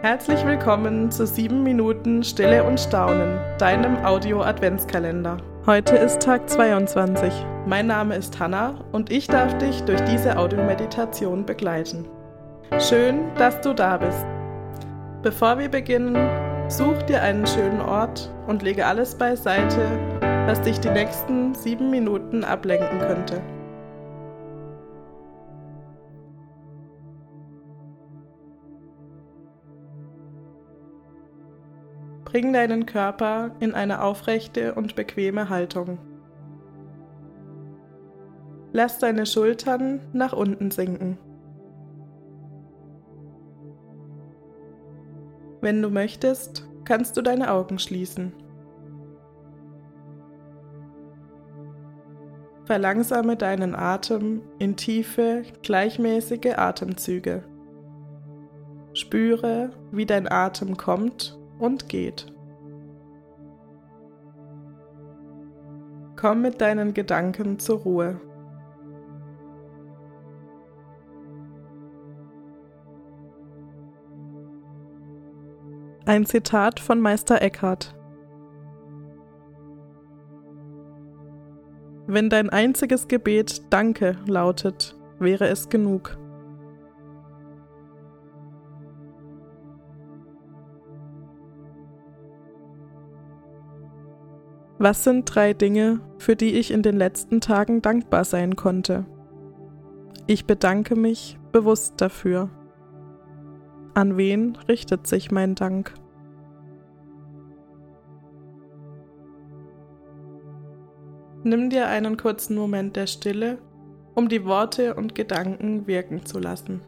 Herzlich willkommen zu 7 Minuten Stille und Staunen, deinem Audio-Adventskalender. Heute ist Tag 22. Mein Name ist Hanna und ich darf dich durch diese Audiomeditation begleiten. Schön, dass du da bist. Bevor wir beginnen, such dir einen schönen Ort und lege alles beiseite, was dich die nächsten 7 Minuten ablenken könnte. Bring deinen Körper in eine aufrechte und bequeme Haltung. Lass deine Schultern nach unten sinken. Wenn du möchtest, kannst du deine Augen schließen. Verlangsame deinen Atem in tiefe, gleichmäßige Atemzüge. Spüre, wie dein Atem kommt und geht. Komm mit deinen Gedanken zur Ruhe. Ein Zitat von Meister Eckhart. Wenn dein einziges Gebet Danke lautet, wäre es genug. Was sind drei Dinge, für die ich in den letzten Tagen dankbar sein konnte? Ich bedanke mich bewusst dafür. An wen richtet sich mein Dank? Nimm dir einen kurzen Moment der Stille, um die Worte und Gedanken wirken zu lassen.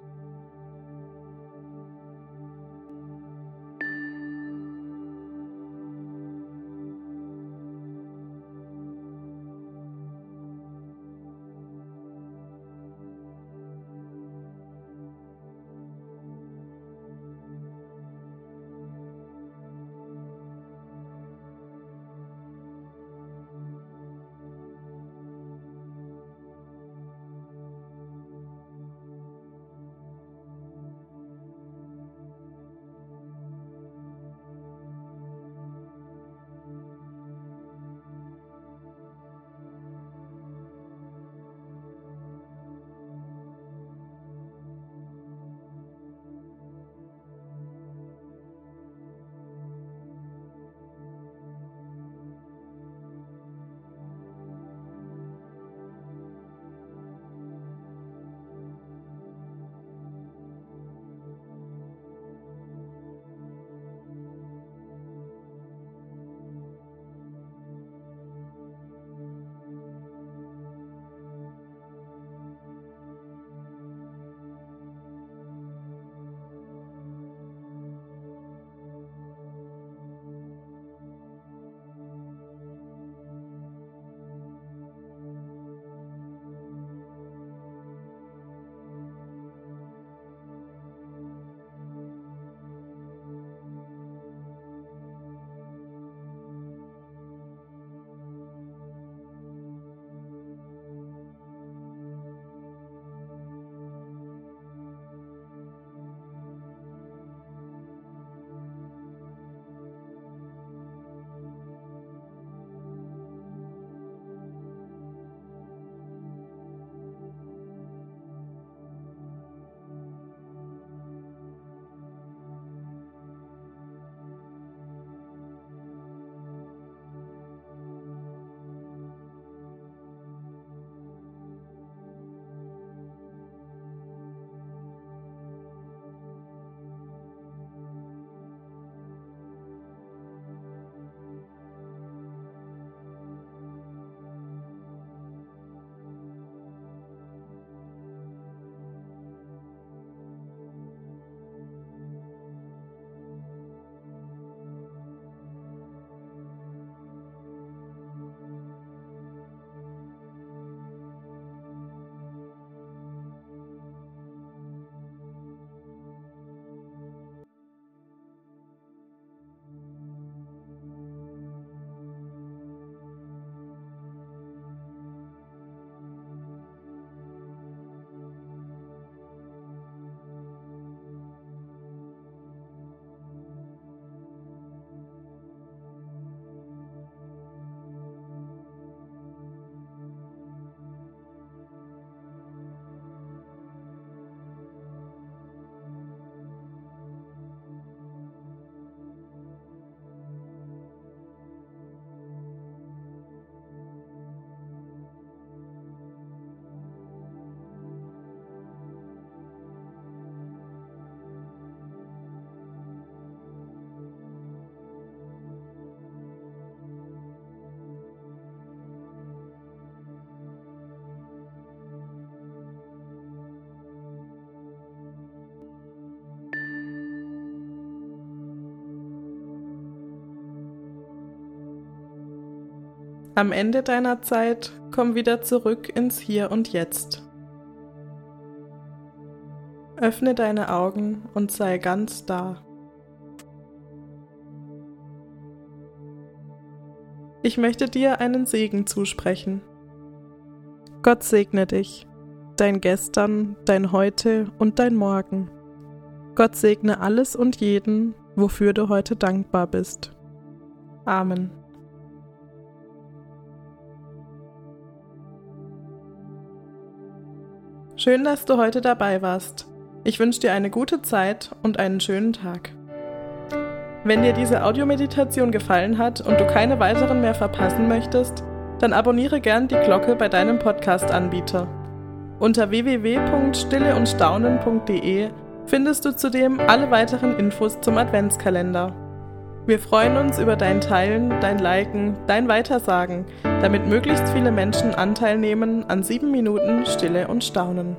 Am Ende deiner Zeit komm wieder zurück ins Hier und Jetzt. Öffne deine Augen und sei ganz da. Ich möchte dir einen Segen zusprechen. Gott segne dich, dein Gestern, dein Heute und dein Morgen. Gott segne alles und jeden, wofür du heute dankbar bist. Amen. Schön, dass du heute dabei warst. Ich wünsche dir eine gute Zeit und einen schönen Tag. Wenn dir diese Audiomeditation gefallen hat und du keine weiteren mehr verpassen möchtest, dann abonniere gern die Glocke bei deinem Podcast-Anbieter. Unter www.stilleundstaunen.de findest du zudem alle weiteren Infos zum Adventskalender. Wir freuen uns über dein Teilen, dein Liken, dein Weitersagen, damit möglichst viele Menschen Anteil nehmen an sieben Minuten Stille und Staunen.